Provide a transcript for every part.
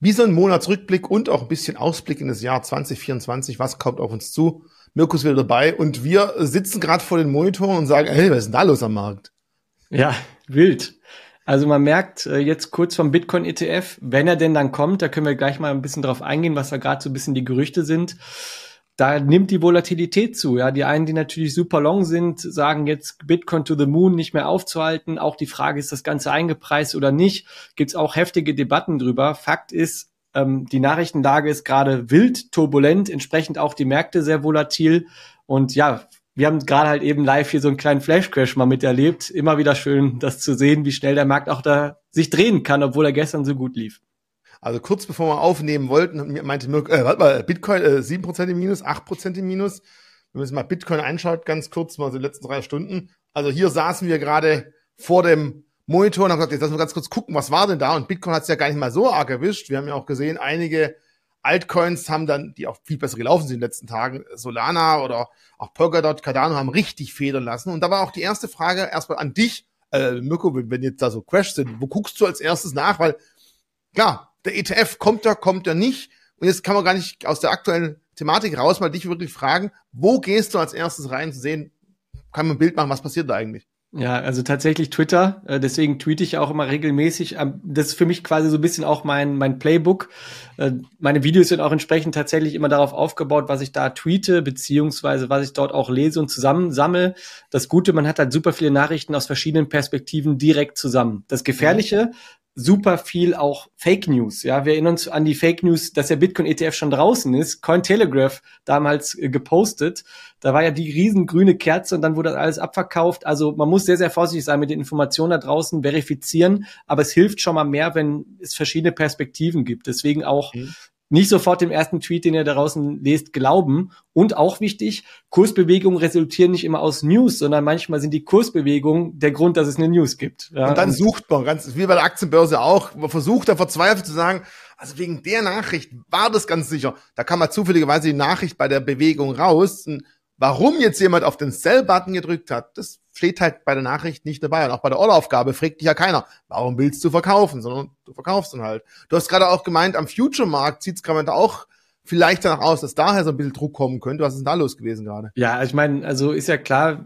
wie so ein Monatsrückblick und auch ein bisschen Ausblick in das Jahr 2024. Was kommt auf uns zu? Mirko ist wieder dabei und wir sitzen gerade vor den Monitoren und sagen, hey, was ist denn da los am Markt? Ja, wild. Also man merkt äh, jetzt kurz vom Bitcoin ETF, wenn er denn dann kommt, da können wir gleich mal ein bisschen drauf eingehen, was da gerade so ein bisschen die Gerüchte sind. Da nimmt die Volatilität zu. Ja, die einen, die natürlich super long sind, sagen jetzt Bitcoin to the Moon nicht mehr aufzuhalten. Auch die Frage, ist das Ganze eingepreist oder nicht? Gibt es auch heftige Debatten drüber. Fakt ist, ähm, die Nachrichtenlage ist gerade wild turbulent, entsprechend auch die Märkte sehr volatil. Und ja, wir haben gerade halt eben live hier so einen kleinen Flash-Crash mal miterlebt. Immer wieder schön, das zu sehen, wie schnell der Markt auch da sich drehen kann, obwohl er gestern so gut lief. Also kurz bevor wir aufnehmen wollten, meinte Mirko, äh, warte mal, Bitcoin äh, 7% im Minus, 8% im Minus. Wenn man sich mal Bitcoin anschaut, ganz kurz, mal so die letzten drei Stunden. Also hier saßen wir gerade vor dem Monitor und haben gesagt, jetzt lassen wir ganz kurz gucken, was war denn da? Und Bitcoin hat es ja gar nicht mal so arg erwischt. Wir haben ja auch gesehen, einige Altcoins haben dann, die auch viel besser gelaufen sind in den letzten Tagen, Solana oder auch Polkadot, Cardano haben richtig federn lassen. Und da war auch die erste Frage erstmal an dich, äh, Mirko, wenn jetzt da so Crash sind, wo guckst du als erstes nach? Weil klar, der ETF kommt da, kommt da nicht. Und jetzt kann man gar nicht aus der aktuellen Thematik raus mal dich wirklich fragen, wo gehst du als erstes rein zu sehen, kann man ein Bild machen, was passiert da eigentlich? Ja, also tatsächlich Twitter. Äh, deswegen tweete ich auch immer regelmäßig. Ähm, das ist für mich quasi so ein bisschen auch mein, mein Playbook. Äh, meine Videos sind auch entsprechend tatsächlich immer darauf aufgebaut, was ich da tweete, beziehungsweise was ich dort auch lese und zusammensammle. Das Gute, man hat halt super viele Nachrichten aus verschiedenen Perspektiven direkt zusammen. Das Gefährliche, super viel auch Fake News. Ja, wir erinnern uns an die Fake News, dass der Bitcoin ETF schon draußen ist. Cointelegraph damals äh, gepostet. Da war ja die riesengrüne Kerze und dann wurde alles abverkauft. Also man muss sehr, sehr vorsichtig sein mit den Informationen da draußen, verifizieren. Aber es hilft schon mal mehr, wenn es verschiedene Perspektiven gibt. Deswegen auch mhm nicht sofort dem ersten Tweet, den ihr da draußen lest, glauben. Und auch wichtig, Kursbewegungen resultieren nicht immer aus News, sondern manchmal sind die Kursbewegungen der Grund, dass es eine News gibt. Ja, und dann und sucht man, ganz wie bei der Aktienbörse auch, man versucht da verzweifelt zu sagen, also wegen der Nachricht war das ganz sicher. Da kam mal zufälligerweise die Nachricht bei der Bewegung raus. Warum jetzt jemand auf den Sell-Button gedrückt hat, das steht halt bei der Nachricht nicht dabei. Und auch bei der Order-Aufgabe fragt dich ja keiner, warum willst du verkaufen, sondern du verkaufst dann halt. Du hast gerade auch gemeint, am Future-Markt sieht es gerade auch vielleicht danach aus, dass daher so ein bisschen Druck kommen könnte. Was ist denn da los gewesen gerade? Ja, ich meine, also ist ja klar,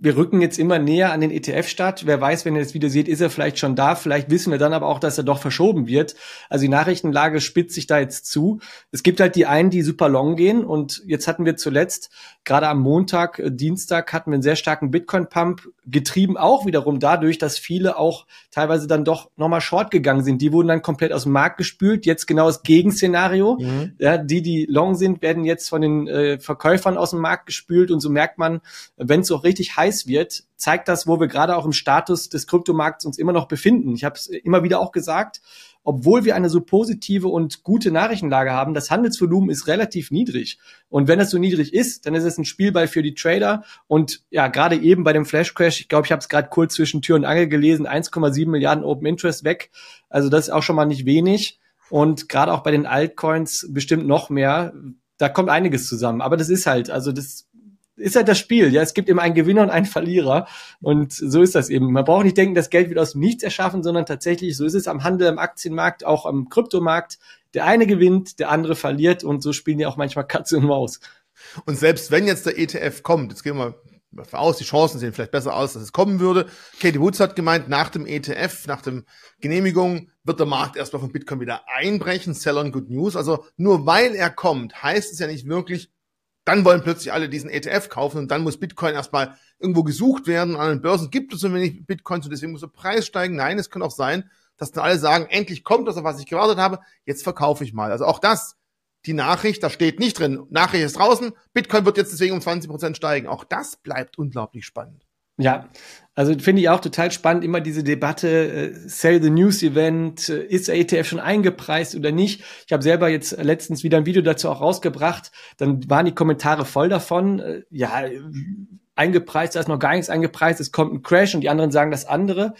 wir rücken jetzt immer näher an den ETF-Start. Wer weiß, wenn ihr das Video seht, ist er vielleicht schon da. Vielleicht wissen wir dann aber auch, dass er doch verschoben wird. Also die Nachrichtenlage spitzt sich da jetzt zu. Es gibt halt die einen, die super long gehen. Und jetzt hatten wir zuletzt, gerade am Montag, äh, Dienstag, hatten wir einen sehr starken Bitcoin-Pump, getrieben auch wiederum dadurch, dass viele auch teilweise dann doch nochmal short gegangen sind. Die wurden dann komplett aus dem Markt gespült. Jetzt genau das Gegenszenario. Mhm. Ja, die, die long sind, werden jetzt von den äh, Verkäufern aus dem Markt gespült. Und so merkt man, wenn es auch richtig heiß wird, zeigt das, wo wir gerade auch im Status des Kryptomarkts uns immer noch befinden. Ich habe es immer wieder auch gesagt, obwohl wir eine so positive und gute Nachrichtenlage haben, das Handelsvolumen ist relativ niedrig. Und wenn es so niedrig ist, dann ist es ein Spielball für die Trader. Und ja, gerade eben bei dem Flash Crash, ich glaube, ich habe es gerade kurz zwischen Tür und Angel gelesen, 1,7 Milliarden Open Interest weg. Also das ist auch schon mal nicht wenig. Und gerade auch bei den Altcoins bestimmt noch mehr. Da kommt einiges zusammen. Aber das ist halt, also das ist halt das Spiel. Ja, es gibt immer einen Gewinner und einen Verlierer. Und so ist das eben. Man braucht nicht denken, das Geld wird aus dem Nichts erschaffen, sondern tatsächlich, so ist es am Handel, am Aktienmarkt, auch am Kryptomarkt. Der eine gewinnt, der andere verliert und so spielen ja auch manchmal Katze und Maus. Und selbst wenn jetzt der ETF kommt, jetzt gehen wir davon aus, die Chancen sehen vielleicht besser aus, dass es kommen würde. Katie Woods hat gemeint, nach dem ETF, nach dem Genehmigung, wird der Markt erstmal von Bitcoin wieder einbrechen. Sell on good news. Also nur weil er kommt, heißt es ja nicht wirklich, dann wollen plötzlich alle diesen ETF kaufen und dann muss Bitcoin erstmal irgendwo gesucht werden. An den Börsen gibt es so wenig Bitcoins und deswegen muss der Preis steigen. Nein, es kann auch sein, dass dann alle sagen, endlich kommt das, auf was ich gewartet habe, jetzt verkaufe ich mal. Also auch das, die Nachricht, da steht nicht drin, Nachricht ist draußen, Bitcoin wird jetzt deswegen um 20 Prozent steigen. Auch das bleibt unglaublich spannend. Ja, also finde ich auch total spannend, immer diese Debatte, äh, Sell the News Event, äh, ist der ETF schon eingepreist oder nicht? Ich habe selber jetzt letztens wieder ein Video dazu auch rausgebracht, dann waren die Kommentare voll davon, äh, ja, eingepreist, da ist noch gar nichts eingepreist, es kommt ein Crash und die anderen sagen das andere.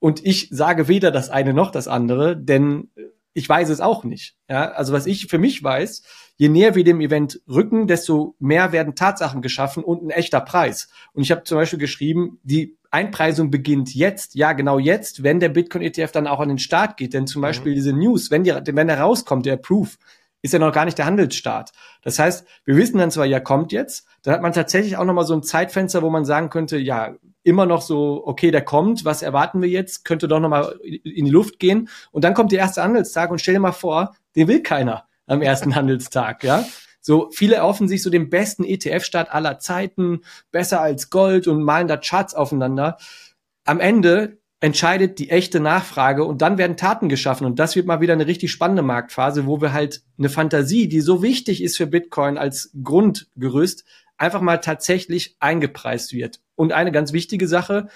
Und ich sage weder das eine noch das andere, denn ich weiß es auch nicht. Ja, also was ich für mich weiß, je näher wir dem Event rücken, desto mehr werden Tatsachen geschaffen und ein echter Preis. Und ich habe zum Beispiel geschrieben, die Einpreisung beginnt jetzt, ja genau jetzt, wenn der Bitcoin-ETF dann auch an den Start geht. Denn zum mhm. Beispiel diese News, wenn, die, wenn der rauskommt, der Proof, ist ja noch gar nicht der Handelsstart. Das heißt, wir wissen dann zwar, ja, kommt jetzt, dann hat man tatsächlich auch nochmal so ein Zeitfenster, wo man sagen könnte, ja, immer noch so, okay, der kommt, was erwarten wir jetzt, könnte doch nochmal in die Luft gehen. Und dann kommt der erste Handelstag und stell dir mal vor, den will keiner am ersten Handelstag, ja. So, viele erhoffen sich so den besten ETF-Start aller Zeiten, besser als Gold und malen da Charts aufeinander. Am Ende entscheidet die echte Nachfrage und dann werden Taten geschaffen und das wird mal wieder eine richtig spannende Marktphase, wo wir halt eine Fantasie, die so wichtig ist für Bitcoin als Grundgerüst, einfach mal tatsächlich eingepreist wird. Und eine ganz wichtige Sache,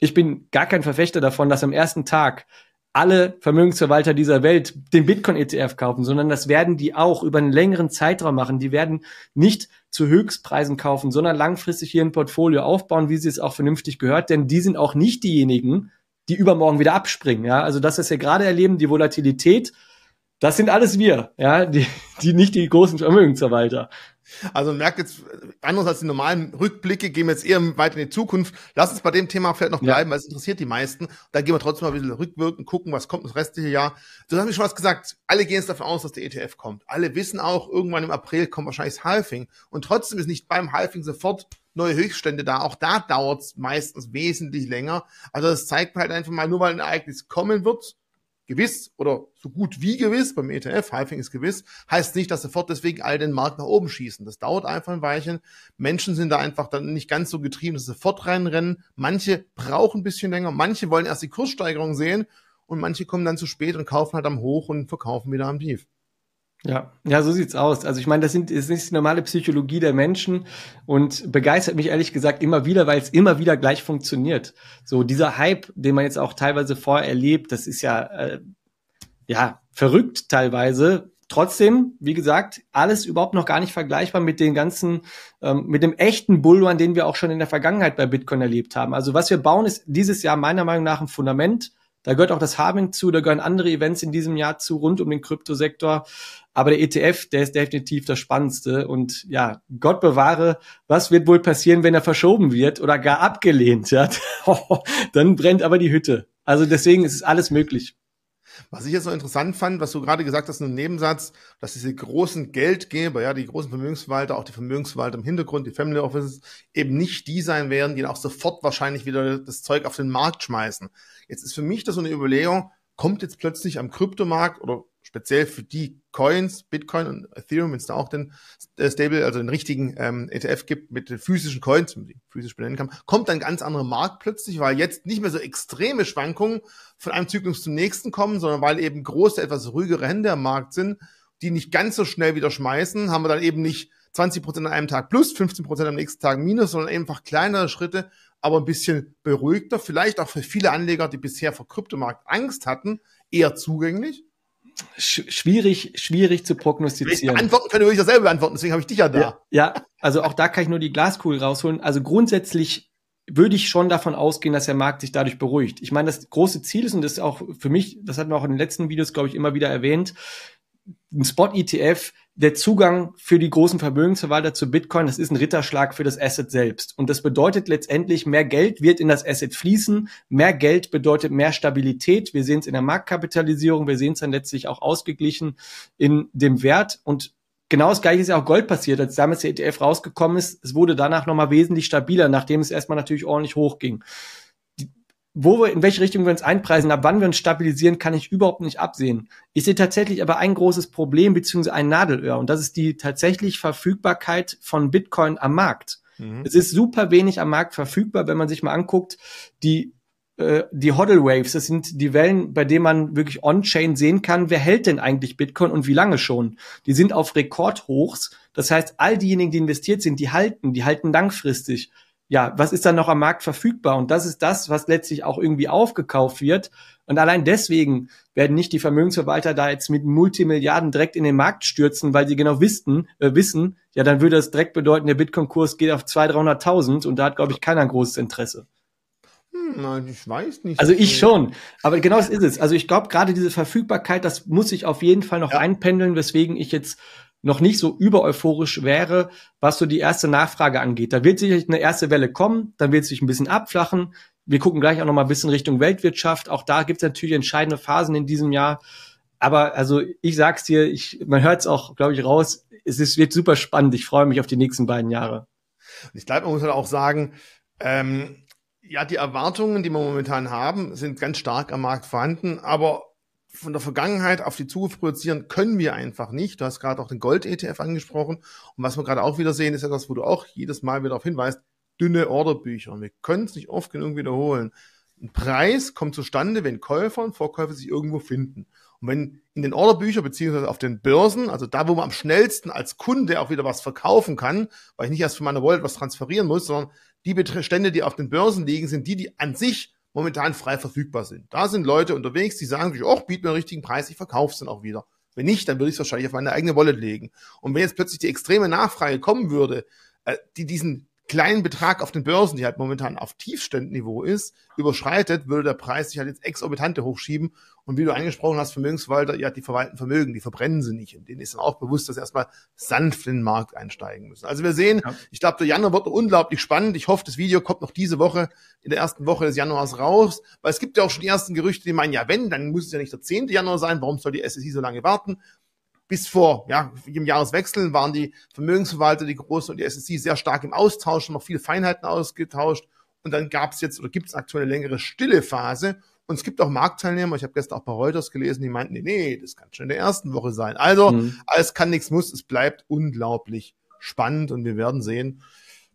ich bin gar kein Verfechter davon, dass am ersten Tag alle Vermögensverwalter dieser Welt den Bitcoin-ETF kaufen, sondern das werden die auch über einen längeren Zeitraum machen. Die werden nicht zu Höchstpreisen kaufen, sondern langfristig hier ein Portfolio aufbauen, wie sie es auch vernünftig gehört, denn die sind auch nicht diejenigen, die übermorgen wieder abspringen. Ja, also das, was wir gerade erleben, die Volatilität, das sind alles wir, ja, die, die nicht die großen Vermögensverwalter. Also merkt jetzt, anders als die normalen Rückblicke, gehen wir jetzt eher weiter in die Zukunft. Lass uns bei dem Thema vielleicht noch bleiben, ja. weil es interessiert die meisten. Da gehen wir trotzdem mal ein bisschen rückwirken, gucken, was kommt das restliche Jahr. Du hast mir schon was gesagt. Alle gehen jetzt davon aus, dass der ETF kommt. Alle wissen auch, irgendwann im April kommt wahrscheinlich das Halving. Und trotzdem ist nicht beim Halving sofort neue Höchststände da. Auch da dauert es meistens wesentlich länger. Also das zeigt halt einfach mal, nur weil ein Ereignis kommen wird, gewiss oder so gut wie gewiss, beim ETF, Halving ist gewiss, heißt nicht, dass sofort deswegen all den Markt nach oben schießen. Das dauert einfach ein Weilchen. Menschen sind da einfach dann nicht ganz so getrieben, dass sie sofort reinrennen. Manche brauchen ein bisschen länger, manche wollen erst die Kurssteigerung sehen und manche kommen dann zu spät und kaufen halt am Hoch und verkaufen wieder am Tief. Ja, ja, so sieht's aus. Also ich meine, das, sind, das ist die normale Psychologie der Menschen und begeistert mich ehrlich gesagt immer wieder, weil es immer wieder gleich funktioniert. So dieser Hype, den man jetzt auch teilweise vorher erlebt, das ist ja äh, ja verrückt teilweise. Trotzdem, wie gesagt, alles überhaupt noch gar nicht vergleichbar mit den ganzen, ähm, mit dem echten Bullrun, den wir auch schon in der Vergangenheit bei Bitcoin erlebt haben. Also was wir bauen, ist dieses Jahr meiner Meinung nach ein Fundament. Da gehört auch das Harving zu, da gehören andere Events in diesem Jahr zu, rund um den Kryptosektor. Aber der ETF, der ist definitiv das Spannendste. Und ja, Gott bewahre, was wird wohl passieren, wenn er verschoben wird oder gar abgelehnt? Ja? Dann brennt aber die Hütte. Also deswegen ist es alles möglich. Was ich jetzt noch interessant fand, was du gerade gesagt hast, in einem Nebensatz, dass diese großen Geldgeber, ja, die großen Vermögensverwalter, auch die Vermögensverwalter im Hintergrund, die Family Offices, eben nicht die sein werden, die dann auch sofort wahrscheinlich wieder das Zeug auf den Markt schmeißen. Jetzt ist für mich das so eine Überlegung, kommt jetzt plötzlich am Kryptomarkt oder speziell für die Coins, Bitcoin und Ethereum, wenn es da auch den äh, Stable, also den richtigen ähm, ETF gibt mit den physischen Coins, wenn man die physisch benennen kann, kommt ein ganz anderer Markt plötzlich, weil jetzt nicht mehr so extreme Schwankungen von einem Zyklus zum nächsten kommen, sondern weil eben große, etwas ruhigere Hände am Markt sind, die nicht ganz so schnell wieder schmeißen, haben wir dann eben nicht 20 Prozent an einem Tag plus, 15 Prozent am nächsten Tag minus, sondern einfach kleinere Schritte, aber ein bisschen beruhigter, vielleicht auch für viele Anleger, die bisher vor Kryptomarkt Angst hatten, eher zugänglich schwierig, schwierig zu prognostizieren. Antworten können wir ja selber beantworten, deswegen habe ich dich ja da. Ja, ja, also auch da kann ich nur die Glaskugel rausholen. Also grundsätzlich würde ich schon davon ausgehen, dass der Markt sich dadurch beruhigt. Ich meine, das große Ziel ist, und das ist auch für mich, das hatten wir auch in den letzten Videos, glaube ich, immer wieder erwähnt, ein Spot-ETF, der Zugang für die großen Vermögensverwalter zu Bitcoin, das ist ein Ritterschlag für das Asset selbst. Und das bedeutet letztendlich, mehr Geld wird in das Asset fließen. Mehr Geld bedeutet mehr Stabilität. Wir sehen es in der Marktkapitalisierung. Wir sehen es dann letztlich auch ausgeglichen in dem Wert. Und genau das gleiche ist ja auch Gold passiert, als damals der ETF rausgekommen ist. Es wurde danach nochmal wesentlich stabiler, nachdem es erstmal natürlich ordentlich hochging wo wir, in welche Richtung wir uns einpreisen, ab wann wir uns stabilisieren, kann ich überhaupt nicht absehen. Ich sehe tatsächlich aber ein großes Problem beziehungsweise ein Nadelöhr und das ist die tatsächlich Verfügbarkeit von Bitcoin am Markt. Mhm. Es ist super wenig am Markt verfügbar, wenn man sich mal anguckt, die äh, die Hodl Waves, das sind die Wellen, bei denen man wirklich on-chain sehen kann, wer hält denn eigentlich Bitcoin und wie lange schon. Die sind auf Rekordhochs. Das heißt, all diejenigen, die investiert sind, die halten, die halten langfristig ja, was ist dann noch am Markt verfügbar? Und das ist das, was letztlich auch irgendwie aufgekauft wird. Und allein deswegen werden nicht die Vermögensverwalter da jetzt mit Multimilliarden direkt in den Markt stürzen, weil sie genau wissen, äh, wissen, ja, dann würde das direkt bedeuten, der Bitcoin-Kurs geht auf 200.000, 300.000 und da hat, glaube ich, keiner ein großes Interesse. Hm, nein, ich weiß nicht. Also ich schon. Aber genau das ist es. Also ich glaube, gerade diese Verfügbarkeit, das muss sich auf jeden Fall noch ja. einpendeln, weswegen ich jetzt noch nicht so über euphorisch wäre, was so die erste Nachfrage angeht. Da wird sicherlich eine erste Welle kommen, dann wird es sich ein bisschen abflachen. Wir gucken gleich auch noch mal ein bisschen Richtung Weltwirtschaft. Auch da gibt es natürlich entscheidende Phasen in diesem Jahr. Aber also ich sag's dir, ich, man hört es auch, glaube ich, raus. Es ist, wird super spannend. Ich freue mich auf die nächsten beiden Jahre. Ich glaube, man muss halt auch sagen, ähm, ja, die Erwartungen, die wir momentan haben, sind ganz stark am Markt vorhanden, aber von der Vergangenheit auf die Zukunft projizieren können wir einfach nicht. Du hast gerade auch den Gold-ETF angesprochen. Und was wir gerade auch wieder sehen, ist etwas, wo du auch jedes Mal wieder darauf hinweist, dünne Orderbücher. Und wir können es nicht oft genug wiederholen. Ein Preis kommt zustande, wenn Käufer und Vorkäufer sich irgendwo finden. Und wenn in den Orderbüchern beziehungsweise auf den Börsen, also da, wo man am schnellsten als Kunde auch wieder was verkaufen kann, weil ich nicht erst von meiner Wallet was transferieren muss, sondern die Bestände, die auf den Börsen liegen, sind die, die an sich momentan frei verfügbar sind. Da sind Leute unterwegs, die sagen sich, oh, biet mir einen richtigen Preis, ich verkaufe es dann auch wieder. Wenn nicht, dann würde ich es wahrscheinlich auf meine eigene Wallet legen. Und wenn jetzt plötzlich die extreme Nachfrage kommen würde, äh, die diesen kleinen Betrag auf den Börsen, die halt momentan auf Tiefstandniveau ist, überschreitet, würde der Preis sich halt jetzt exorbitante hochschieben. Und wie du angesprochen hast, Vermögensverwalter, ja, die verwalten Vermögen, die verbrennen sie nicht. Und denen ist dann auch bewusst, dass sie erstmal sanft in den Markt einsteigen müssen. Also wir sehen, ja. ich glaube, der Januar wird unglaublich spannend. Ich hoffe, das Video kommt noch diese Woche, in der ersten Woche des Januars raus, weil es gibt ja auch schon die ersten Gerüchte, die meinen, ja, wenn, dann muss es ja nicht der 10. Januar sein. Warum soll die SSI so lange warten? Bis vor ja, im Jahreswechsel waren die Vermögensverwalter, die Großen und die SSI sehr stark im Austausch, noch viele Feinheiten ausgetauscht. Und dann gab es jetzt oder gibt es aktuell eine längere stille Phase. Und es gibt auch Marktteilnehmer, ich habe gestern auch bei Reuters gelesen, die meinten, nee, nee, das kann schon in der ersten Woche sein. Also, mhm. alles kann, nichts muss, es bleibt unglaublich spannend und wir werden sehen,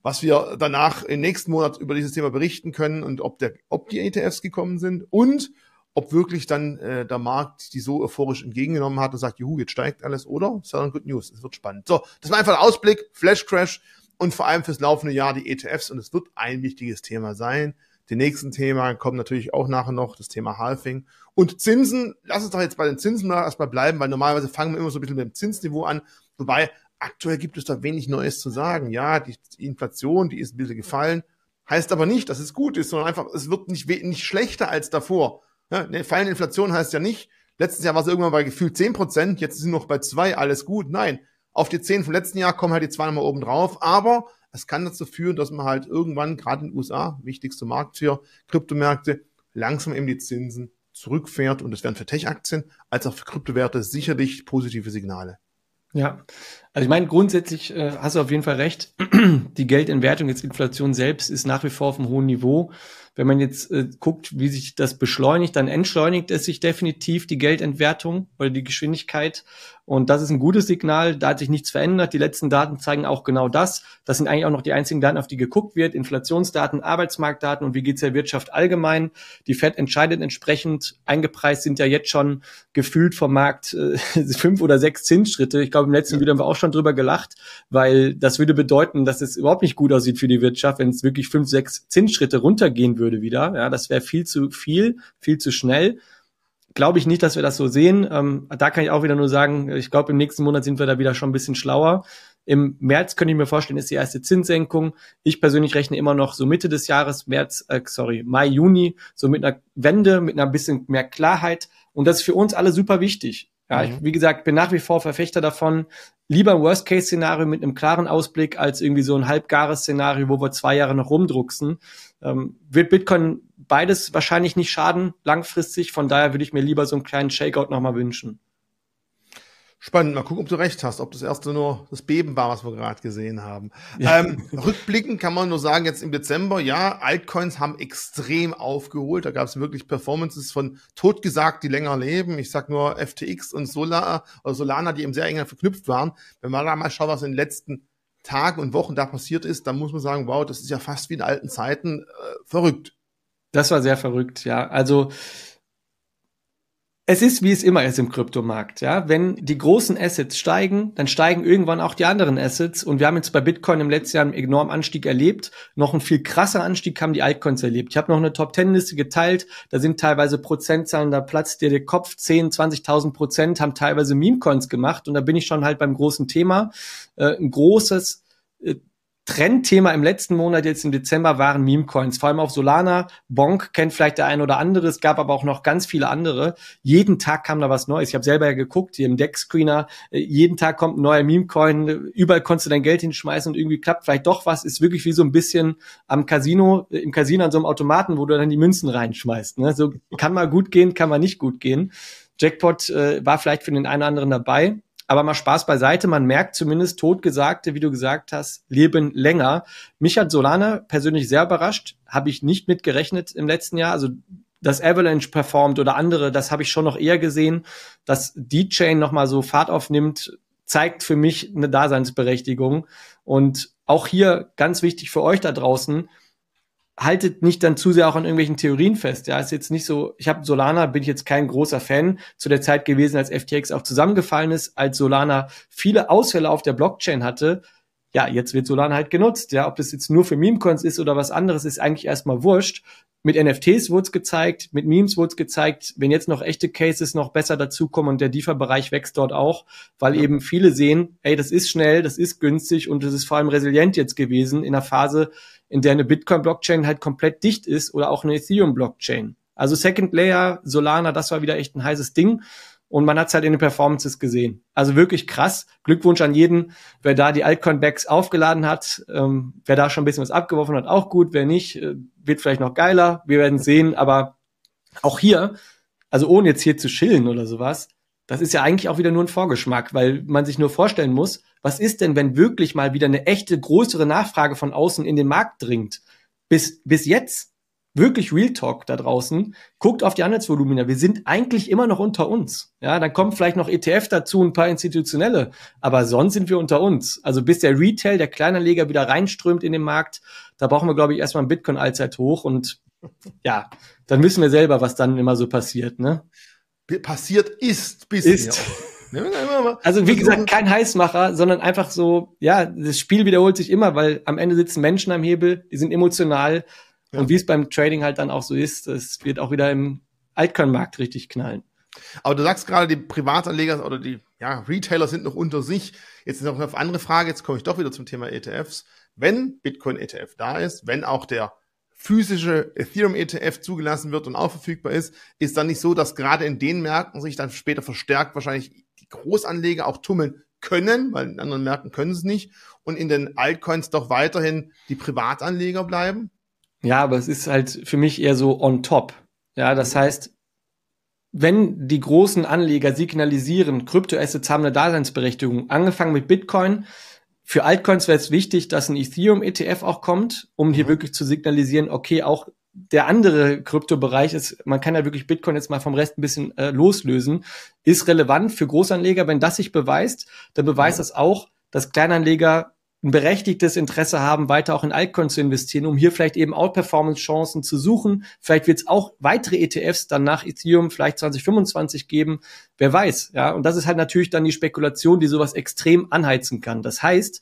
was wir danach im nächsten Monat über dieses Thema berichten können und ob, der, ob die ETFs gekommen sind und ob wirklich dann äh, der Markt die so euphorisch entgegengenommen hat und sagt, juhu, jetzt steigt alles, oder? Southern Good News, es wird spannend. So, das war einfach der Ausblick, Flash Crash und vor allem fürs laufende Jahr die ETFs und es wird ein wichtiges Thema sein. Die nächsten Themen kommen natürlich auch nachher noch, das Thema Halving. Und Zinsen, lass uns doch jetzt bei den Zinsen mal erstmal bleiben, weil normalerweise fangen wir immer so ein bisschen mit dem Zinsniveau an. Wobei, aktuell gibt es da wenig Neues zu sagen. Ja, die Inflation, die ist ein bisschen gefallen. Heißt aber nicht, dass es gut ist, sondern einfach, es wird nicht, nicht schlechter als davor. Ja, ne, fallende Inflation heißt ja nicht, letztes Jahr war es irgendwann bei gefühlt 10 Prozent, jetzt sind noch bei zwei, alles gut. Nein, auf die 10 vom letzten Jahr kommen halt die zwei nochmal oben drauf, aber es kann dazu führen, dass man halt irgendwann, gerade in den USA, wichtigste Markt für Kryptomärkte, langsam eben die Zinsen zurückfährt und das wären für Tech-Aktien als auch für Kryptowerte sicherlich positive Signale. Ja, also ich meine, grundsätzlich äh, hast du auf jeden Fall recht. Die Geldentwertung, jetzt Inflation selbst, ist nach wie vor auf einem hohen Niveau. Wenn man jetzt äh, guckt, wie sich das beschleunigt, dann entschleunigt es sich definitiv die Geldentwertung oder die Geschwindigkeit. Und das ist ein gutes Signal. Da hat sich nichts verändert. Die letzten Daten zeigen auch genau das. Das sind eigentlich auch noch die einzigen Daten, auf die geguckt wird. Inflationsdaten, Arbeitsmarktdaten und wie geht's der Wirtschaft allgemein. Die Fed entscheidet entsprechend. Eingepreist sind ja jetzt schon gefühlt vom Markt äh, fünf oder sechs Zinsschritte. Ich glaube, im letzten Video haben wir auch schon drüber gelacht, weil das würde bedeuten, dass es überhaupt nicht gut aussieht für die Wirtschaft, wenn es wirklich fünf, sechs Zinsschritte runtergehen würde würde wieder. Ja, das wäre viel zu viel, viel zu schnell. Glaube ich nicht, dass wir das so sehen. Ähm, da kann ich auch wieder nur sagen, ich glaube, im nächsten Monat sind wir da wieder schon ein bisschen schlauer. Im März könnte ich mir vorstellen, ist die erste Zinssenkung. Ich persönlich rechne immer noch so Mitte des Jahres, März, äh, sorry, Mai, Juni, so mit einer Wende, mit einer bisschen mehr Klarheit. Und das ist für uns alle super wichtig. Ja, mhm. ich, wie gesagt, bin nach wie vor Verfechter davon, lieber ein Worst-Case-Szenario mit einem klaren Ausblick als irgendwie so ein halbgares Szenario, wo wir zwei Jahre noch rumdrucksen. Ähm, wird Bitcoin beides wahrscheinlich nicht schaden langfristig. Von daher würde ich mir lieber so einen kleinen Shakeout nochmal wünschen. Spannend, mal gucken, ob du recht hast, ob das erste nur das Beben war, was wir gerade gesehen haben. Ja. Ähm, rückblickend kann man nur sagen, jetzt im Dezember, ja, Altcoins haben extrem aufgeholt. Da gab es wirklich Performances von totgesagt, die länger leben. Ich sag nur FTX und Solar oder Solana, die eben sehr eng verknüpft waren. Wenn man da mal schaut, was in den letzten Tagen und Wochen da passiert ist, dann muss man sagen, wow, das ist ja fast wie in alten Zeiten äh, verrückt. Das war sehr verrückt, ja. Also es ist, wie es immer ist im Kryptomarkt, ja. Wenn die großen Assets steigen, dann steigen irgendwann auch die anderen Assets. Und wir haben jetzt bei Bitcoin im letzten Jahr einen enormen Anstieg erlebt. Noch ein viel krasser Anstieg haben die Altcoins erlebt. Ich habe noch eine Top-10-Liste geteilt. Da sind teilweise Prozentzahlen, da platzt dir der Kopf 10, 20.000 Prozent, haben teilweise Meme-Coins gemacht. Und da bin ich schon halt beim großen Thema. Äh, ein großes äh, Trendthema im letzten Monat, jetzt im Dezember, waren Meme-Coins. Vor allem auf Solana. Bonk kennt vielleicht der ein oder andere. Es gab aber auch noch ganz viele andere. Jeden Tag kam da was Neues. Ich habe selber ja geguckt, hier im Deck-Screener. Äh, jeden Tag kommt ein neuer Meme-Coin. Überall konntest du dein Geld hinschmeißen und irgendwie klappt vielleicht doch was. Ist wirklich wie so ein bisschen am Casino, äh, im Casino an so einem Automaten, wo du dann die Münzen reinschmeißt. Ne? So kann mal gut gehen, kann mal nicht gut gehen. Jackpot äh, war vielleicht für den einen oder anderen dabei. Aber mal Spaß beiseite, man merkt zumindest totgesagte, wie du gesagt hast, leben länger. Mich hat Solana persönlich sehr überrascht, habe ich nicht mit gerechnet im letzten Jahr. Also dass Avalanche performt oder andere, das habe ich schon noch eher gesehen. Dass die Chain nochmal so Fahrt aufnimmt, zeigt für mich eine Daseinsberechtigung. Und auch hier ganz wichtig für euch da draußen, haltet nicht dann zu sehr auch an irgendwelchen Theorien fest. Ja, ist jetzt nicht so, ich habe Solana, bin ich jetzt kein großer Fan zu der Zeit gewesen, als FTX auch zusammengefallen ist, als Solana viele Ausfälle auf der Blockchain hatte. Ja, jetzt wird Solana halt genutzt. Ja, ob das jetzt nur für Meme-Coins ist oder was anderes, ist eigentlich erstmal wurscht. Mit NFTs wurde es gezeigt, mit Memes wurde es gezeigt. Wenn jetzt noch echte Cases noch besser dazukommen und der DeFi-Bereich wächst dort auch, weil ja. eben viele sehen, ey, das ist schnell, das ist günstig und das ist vor allem resilient jetzt gewesen in einer Phase, in der eine Bitcoin-Blockchain halt komplett dicht ist oder auch eine Ethereum-Blockchain. Also Second Layer, Solana, das war wieder echt ein heißes Ding. Und man hat es halt in den Performances gesehen. Also wirklich krass. Glückwunsch an jeden, wer da die Altcoin-Backs aufgeladen hat. Ähm, wer da schon ein bisschen was abgeworfen hat, auch gut. Wer nicht, äh, wird vielleicht noch geiler. Wir werden sehen. Aber auch hier, also ohne jetzt hier zu chillen oder sowas, das ist ja eigentlich auch wieder nur ein Vorgeschmack, weil man sich nur vorstellen muss, was ist denn, wenn wirklich mal wieder eine echte größere Nachfrage von außen in den Markt dringt? Bis, bis jetzt wirklich Real Talk da draußen. Guckt auf die Handelsvolumina. Wir sind eigentlich immer noch unter uns. Ja, dann kommt vielleicht noch ETF dazu, ein paar institutionelle. Aber sonst sind wir unter uns. Also bis der Retail, der Kleinanleger wieder reinströmt in den Markt, da brauchen wir, glaube ich, erstmal ein Bitcoin allzeit hoch und ja, dann wissen wir selber, was dann immer so passiert, ne? passiert ist bisher. Ist. Also wie gesagt, kein Heißmacher, sondern einfach so, ja, das Spiel wiederholt sich immer, weil am Ende sitzen Menschen am Hebel, die sind emotional. Ja. Und wie es beim Trading halt dann auch so ist, es wird auch wieder im Altcoin-Markt richtig knallen. Aber du sagst gerade, die Privatanleger oder die ja, Retailer sind noch unter sich. Jetzt ist noch eine andere Frage, jetzt komme ich doch wieder zum Thema ETFs. Wenn Bitcoin ETF da ist, wenn auch der physische Ethereum ETF zugelassen wird und auch verfügbar ist, ist dann nicht so, dass gerade in den Märkten sich dann später verstärkt wahrscheinlich die Großanleger auch tummeln können, weil in anderen Märkten können sie es nicht und in den Altcoins doch weiterhin die Privatanleger bleiben? Ja, aber es ist halt für mich eher so on top. Ja, das heißt, wenn die großen Anleger signalisieren, Kryptoassets haben eine Daseinsberechtigung, angefangen mit Bitcoin, für Altcoins wäre es wichtig, dass ein Ethereum-ETF auch kommt, um hier mhm. wirklich zu signalisieren, okay, auch der andere Kryptobereich ist, man kann ja wirklich Bitcoin jetzt mal vom Rest ein bisschen äh, loslösen, ist relevant für Großanleger. Wenn das sich beweist, dann beweist mhm. das auch, dass Kleinanleger ein berechtigtes Interesse haben, weiter auch in Altcoins zu investieren, um hier vielleicht eben Outperformance-Chancen zu suchen. Vielleicht wird es auch weitere ETFs dann nach Ethereum vielleicht 2025 geben. Wer weiß, ja. Und das ist halt natürlich dann die Spekulation, die sowas extrem anheizen kann. Das heißt,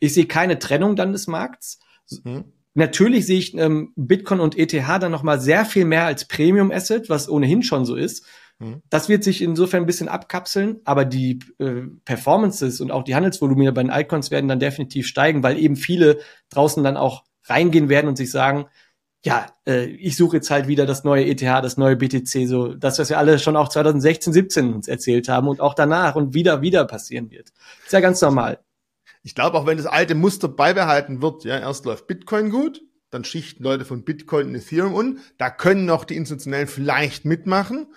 ich sehe keine Trennung dann des Markts. Mhm. Natürlich sehe ich ähm, Bitcoin und ETH dann nochmal sehr viel mehr als Premium Asset, was ohnehin schon so ist. Mhm. Das wird sich insofern ein bisschen abkapseln, aber die äh, Performances und auch die Handelsvolumina bei den Icons werden dann definitiv steigen, weil eben viele draußen dann auch reingehen werden und sich sagen, ja, äh, ich suche jetzt halt wieder das neue ETH, das neue BTC, so das, was wir alle schon auch 2016, 17 uns erzählt haben und auch danach und wieder, wieder passieren wird. Ist ja ganz normal. Ich glaube, auch wenn das alte Muster beibehalten wird, ja, erst läuft Bitcoin gut, dann schichten Leute von Bitcoin in Ethereum un, da können noch die Institutionellen vielleicht mitmachen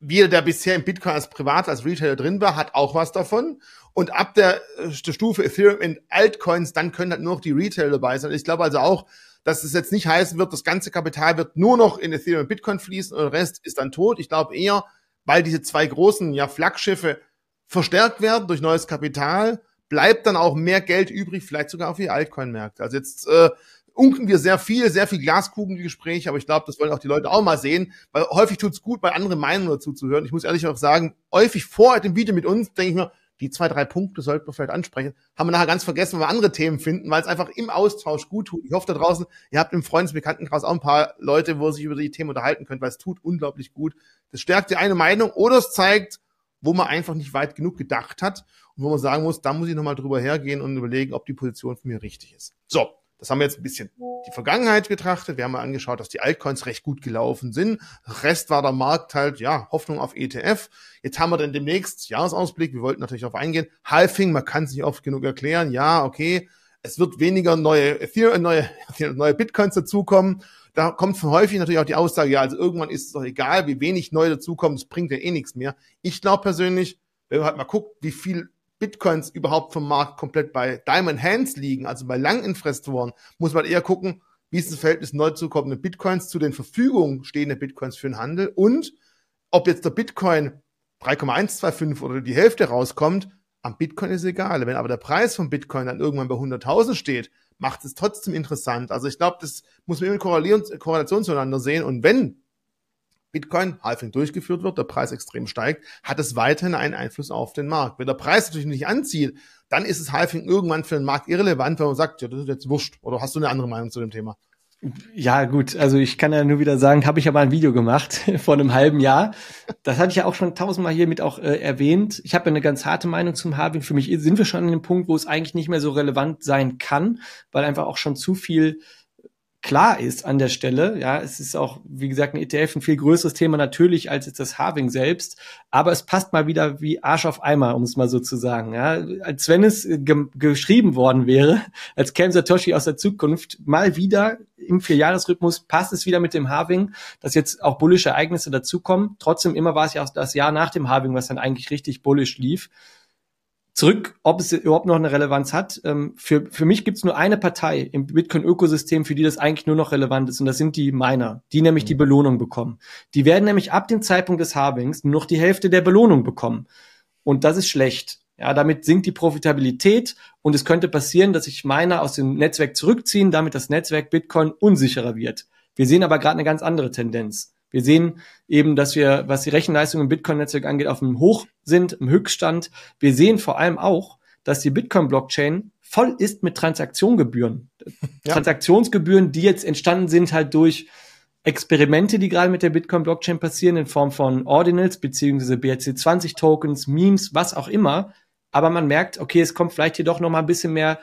jeder, der bisher im Bitcoin als Privat, als Retailer drin war, hat auch was davon. Und ab der, äh, der Stufe Ethereum in Altcoins, dann können halt nur noch die Retailer dabei sein. Ich glaube also auch, dass es jetzt nicht heißen wird, das ganze Kapital wird nur noch in Ethereum und Bitcoin fließen und der Rest ist dann tot. Ich glaube eher, weil diese zwei großen ja, Flaggschiffe verstärkt werden durch neues Kapital, bleibt dann auch mehr Geld übrig, vielleicht sogar auf die Altcoin-Märkte. Also jetzt äh, unken wir sehr viel, sehr viel Glaskugelgespräche, aber ich glaube, das wollen auch die Leute auch mal sehen, weil häufig tut's gut, bei anderen Meinungen dazu zu hören. Ich muss ehrlich auch sagen, häufig vor dem Video mit uns denke ich mir, die zwei, drei Punkte sollten wir vielleicht ansprechen. Haben wir nachher ganz vergessen, wenn wir andere Themen finden, weil es einfach im Austausch gut tut. Ich hoffe da draußen, ihr habt im Freundesbekanntenkreis auch ein paar Leute, wo ihr sich über die Themen unterhalten könnt, weil es tut unglaublich gut. Das stärkt die eine Meinung oder es zeigt, wo man einfach nicht weit genug gedacht hat und wo man sagen muss, da muss ich nochmal drüber hergehen und überlegen, ob die Position für mich richtig ist. So, das haben wir jetzt ein bisschen die Vergangenheit betrachtet. Wir haben mal angeschaut, dass die Altcoins recht gut gelaufen sind. Rest war der Markt halt, ja, Hoffnung auf ETF. Jetzt haben wir dann demnächst Jahresausblick. Wir wollten natürlich darauf eingehen. Halving, man kann es nicht oft genug erklären. Ja, okay. Es wird weniger neue, neue, neue Bitcoins dazukommen. Da kommt von häufig natürlich auch die Aussage, ja, also irgendwann ist es doch egal, wie wenig neu dazukommen, das bringt ja eh nichts mehr. Ich glaube persönlich, wenn man halt mal guckt, wie viel Bitcoins überhaupt vom Markt komplett bei Diamond Hands liegen, also bei Langinvestoren, muss man eher gucken, wie ist das Verhältnis neu zukommende Bitcoins zu den Verfügung stehenden Bitcoins für den Handel und ob jetzt der Bitcoin 3,125 oder die Hälfte rauskommt, am Bitcoin ist egal. Wenn aber der Preis von Bitcoin dann irgendwann bei 100.000 steht, macht es trotzdem interessant. Also ich glaube, das muss man immer in Korrelation zueinander sehen. Und wenn Bitcoin Halving durchgeführt wird, der Preis extrem steigt, hat es weiterhin einen Einfluss auf den Markt. Wenn der Preis natürlich nicht anzieht, dann ist es Halving irgendwann für den Markt irrelevant, wenn man sagt, ja, das ist jetzt wurscht. Oder hast du eine andere Meinung zu dem Thema? Ja, gut, also ich kann ja nur wieder sagen, habe ich ja mal ein Video gemacht vor einem halben Jahr. Das hatte ich ja auch schon tausendmal hiermit auch äh, erwähnt. Ich habe eine ganz harte Meinung zum Halving. Für mich sind wir schon an dem Punkt, wo es eigentlich nicht mehr so relevant sein kann, weil einfach auch schon zu viel klar ist an der Stelle. Ja, es ist auch, wie gesagt, ein ETF ein viel größeres Thema natürlich als jetzt das Halving selbst. Aber es passt mal wieder wie Arsch auf Eimer, um es mal so zu sagen. Ja, als wenn es ge geschrieben worden wäre, als käme Satoshi aus der Zukunft, mal wieder im Vierjahresrhythmus passt es wieder mit dem Halving, dass jetzt auch bullische Ereignisse dazukommen. Trotzdem immer war es ja auch das Jahr nach dem Halving, was dann eigentlich richtig bullisch lief zurück, ob es überhaupt noch eine Relevanz hat. Ähm, für, für mich gibt es nur eine Partei im Bitcoin-Ökosystem, für die das eigentlich nur noch relevant ist, und das sind die Miner, die nämlich mhm. die Belohnung bekommen. Die werden nämlich ab dem Zeitpunkt des Halvings nur noch die Hälfte der Belohnung bekommen. Und das ist schlecht. Ja, damit sinkt die Profitabilität und es könnte passieren, dass sich Miner aus dem Netzwerk zurückziehen, damit das Netzwerk Bitcoin unsicherer wird. Wir sehen aber gerade eine ganz andere Tendenz. Wir sehen eben, dass wir, was die Rechenleistung im Bitcoin-Netzwerk angeht, auf dem Hoch sind, im Höchststand. Wir sehen vor allem auch, dass die Bitcoin-Blockchain voll ist mit Transaktionsgebühren. Ja. Transaktionsgebühren, die jetzt entstanden sind halt durch Experimente, die gerade mit der Bitcoin-Blockchain passieren, in Form von Ordinals beziehungsweise BRC20-Tokens, Memes, was auch immer. Aber man merkt, okay, es kommt vielleicht hier doch noch mal ein bisschen mehr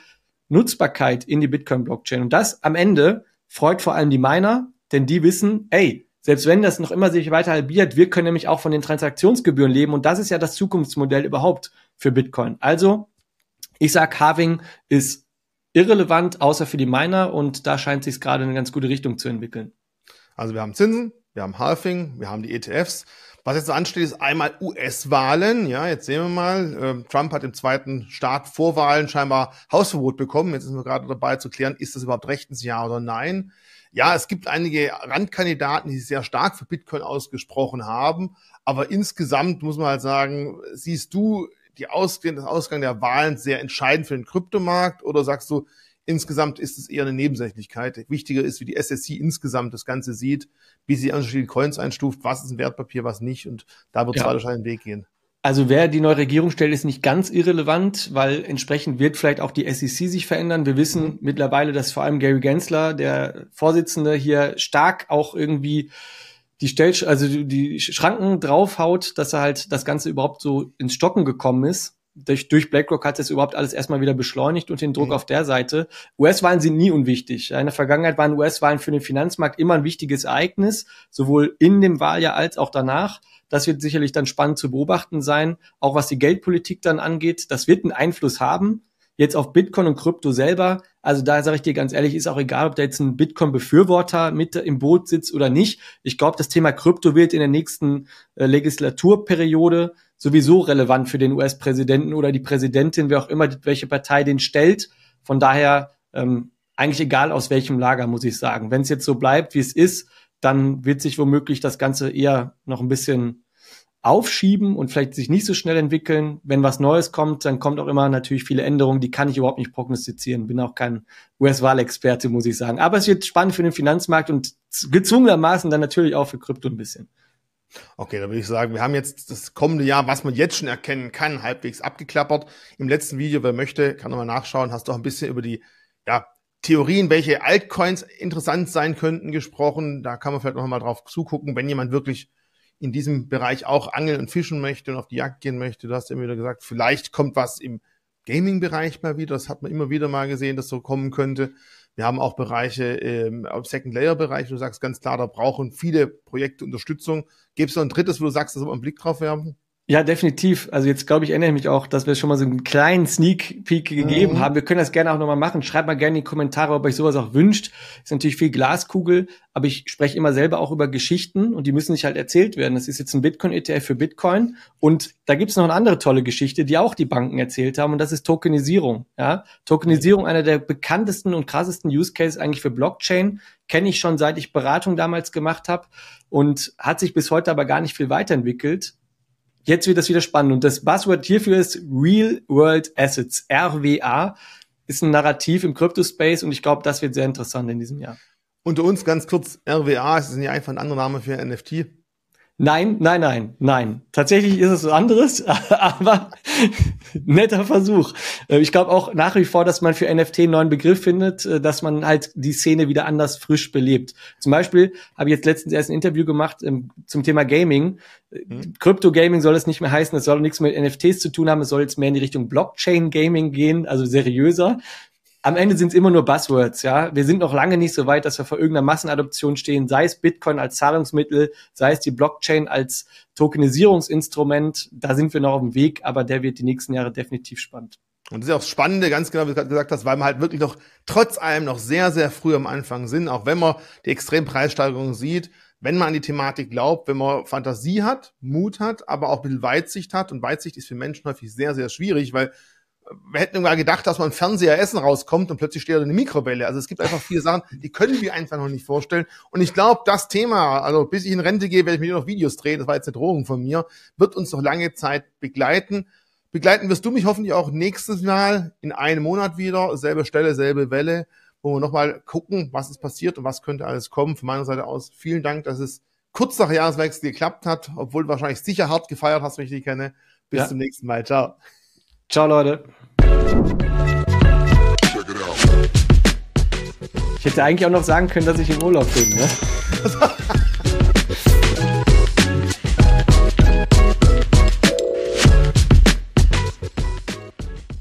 Nutzbarkeit in die Bitcoin-Blockchain. Und das am Ende freut vor allem die Miner, denn die wissen, ey, selbst wenn das noch immer sich weiter halbiert, wir können nämlich auch von den Transaktionsgebühren leben und das ist ja das Zukunftsmodell überhaupt für Bitcoin. Also, ich sag, Halving ist irrelevant, außer für die Miner und da scheint sich gerade in eine ganz gute Richtung zu entwickeln. Also wir haben Zinsen, wir haben Halving, wir haben die ETFs. Was jetzt ansteht, ist einmal US-Wahlen. Ja, jetzt sehen wir mal. Äh, Trump hat im zweiten Staat vor Wahlen scheinbar Hausverbot bekommen. Jetzt sind wir gerade dabei zu klären, ist das überhaupt rechtens, ja oder nein ja, es gibt einige Randkandidaten, die sich sehr stark für Bitcoin ausgesprochen haben. Aber insgesamt muss man halt sagen, siehst du die Ausgang, das Ausgang der Wahlen sehr entscheidend für den Kryptomarkt oder sagst du, insgesamt ist es eher eine Nebensächlichkeit? Wichtiger ist, wie die SSC insgesamt das Ganze sieht, wie sie unterschiedliche Coins einstuft, was ist ein Wertpapier, was nicht. Und da wird es ja. wahrscheinlich einen Weg gehen. Also wer die neue Regierung stellt, ist nicht ganz irrelevant, weil entsprechend wird vielleicht auch die SEC sich verändern. Wir wissen mittlerweile, dass vor allem Gary Gensler, der Vorsitzende, hier stark auch irgendwie die Stell also die Schranken draufhaut, dass er halt das Ganze überhaupt so ins Stocken gekommen ist. Durch, durch BlackRock hat es überhaupt alles erstmal wieder beschleunigt und den Druck mhm. auf der Seite. US-Wahlen sind nie unwichtig. In der Vergangenheit waren US-Wahlen für den Finanzmarkt immer ein wichtiges Ereignis, sowohl in dem Wahljahr als auch danach. Das wird sicherlich dann spannend zu beobachten sein. Auch was die Geldpolitik dann angeht, das wird einen Einfluss haben. Jetzt auf Bitcoin und Krypto selber. Also da sage ich dir ganz ehrlich, ist auch egal, ob da jetzt ein Bitcoin-Befürworter mit im Boot sitzt oder nicht. Ich glaube, das Thema Krypto wird in der nächsten äh, Legislaturperiode sowieso relevant für den US-Präsidenten oder die Präsidentin, wer auch immer, welche Partei den stellt. Von daher ähm, eigentlich egal aus welchem Lager, muss ich sagen. Wenn es jetzt so bleibt, wie es ist, dann wird sich womöglich das Ganze eher noch ein bisschen aufschieben und vielleicht sich nicht so schnell entwickeln. Wenn was Neues kommt, dann kommt auch immer natürlich viele Änderungen, die kann ich überhaupt nicht prognostizieren. Bin auch kein US-Wahlexperte, muss ich sagen. Aber es wird spannend für den Finanzmarkt und gezwungenermaßen dann natürlich auch für Krypto ein bisschen. Okay, da würde ich sagen, wir haben jetzt das kommende Jahr, was man jetzt schon erkennen kann, halbwegs abgeklappert. Im letzten Video, wer möchte, kann nochmal nachschauen, hast du auch ein bisschen über die ja, Theorien, welche Altcoins interessant sein könnten, gesprochen. Da kann man vielleicht noch mal drauf zugucken, wenn jemand wirklich in diesem Bereich auch angeln und fischen möchte und auf die Jagd gehen möchte. Du hast immer wieder gesagt, vielleicht kommt was im Gaming-Bereich mal wieder. Das hat man immer wieder mal gesehen, dass so kommen könnte. Wir haben auch Bereiche im ähm, Second-Layer-Bereich, du sagst ganz klar, da brauchen viele Projekte Unterstützung. Gibt es noch ein drittes, wo du sagst, da soll man einen Blick drauf werfen? Ja, definitiv. Also jetzt glaube ich, erinnere ich mich auch, dass wir schon mal so einen kleinen Sneak Peek gegeben mhm. haben. Wir können das gerne auch nochmal machen. Schreibt mal gerne in die Kommentare, ob euch sowas auch wünscht. Ist natürlich viel Glaskugel, aber ich spreche immer selber auch über Geschichten und die müssen sich halt erzählt werden. Das ist jetzt ein Bitcoin-ETF für Bitcoin und da gibt's noch eine andere tolle Geschichte, die auch die Banken erzählt haben und das ist Tokenisierung. Ja? Tokenisierung, einer der bekanntesten und krassesten Use Cases eigentlich für Blockchain, kenne ich schon seit ich Beratung damals gemacht habe und hat sich bis heute aber gar nicht viel weiterentwickelt Jetzt wird das wieder spannend. Und das Buzzword hierfür ist Real World Assets, RWA. Ist ein Narrativ im Crypto-Space und ich glaube, das wird sehr interessant in diesem Jahr. Unter uns ganz kurz, RWA, ist nicht einfach ein anderer Name für NFT? Nein, nein, nein, nein. Tatsächlich ist es was anderes, aber netter Versuch. Äh, ich glaube auch nach wie vor, dass man für NFT einen neuen Begriff findet, äh, dass man halt die Szene wieder anders frisch belebt. Zum Beispiel habe ich jetzt letztens erst ein Interview gemacht ähm, zum Thema Gaming. Mhm. Crypto Gaming soll es nicht mehr heißen, es soll nichts mit NFTs zu tun haben, es soll jetzt mehr in die Richtung Blockchain Gaming gehen, also seriöser am Ende sind es immer nur Buzzwords, ja. Wir sind noch lange nicht so weit, dass wir vor irgendeiner Massenadoption stehen, sei es Bitcoin als Zahlungsmittel, sei es die Blockchain als Tokenisierungsinstrument. Da sind wir noch auf dem Weg, aber der wird die nächsten Jahre definitiv spannend. Und das ist ja auch Spannende, ganz genau, wie du gerade gesagt hast, weil man halt wirklich noch trotz allem noch sehr, sehr früh am Anfang sind, auch wenn man die Extrempreissteigerung sieht, wenn man an die Thematik glaubt, wenn man Fantasie hat, Mut hat, aber auch ein bisschen Weitsicht hat. Und Weitsicht ist für Menschen häufig sehr, sehr schwierig, weil wir hätten mal gedacht, dass man Fernseher Essen rauskommt und plötzlich steht da eine Mikrowelle. Also es gibt einfach viele Sachen, die können wir einfach noch nicht vorstellen. Und ich glaube, das Thema, also bis ich in Rente gehe, werde ich mir noch Videos drehen, das war jetzt eine Drohung von mir, wird uns noch lange Zeit begleiten. Begleiten wirst du mich hoffentlich auch nächstes Mal in einem Monat wieder, selbe Stelle, selbe Welle, wo wir nochmal gucken, was ist passiert und was könnte alles kommen. Von meiner Seite aus vielen Dank, dass es kurz nach Jahreswechsel geklappt hat, obwohl du wahrscheinlich sicher hart gefeiert hast, wenn ich dich kenne. Bis ja. zum nächsten Mal. Ciao. Ciao, Leute. Ich hätte eigentlich auch noch sagen können, dass ich im Urlaub bin, ne?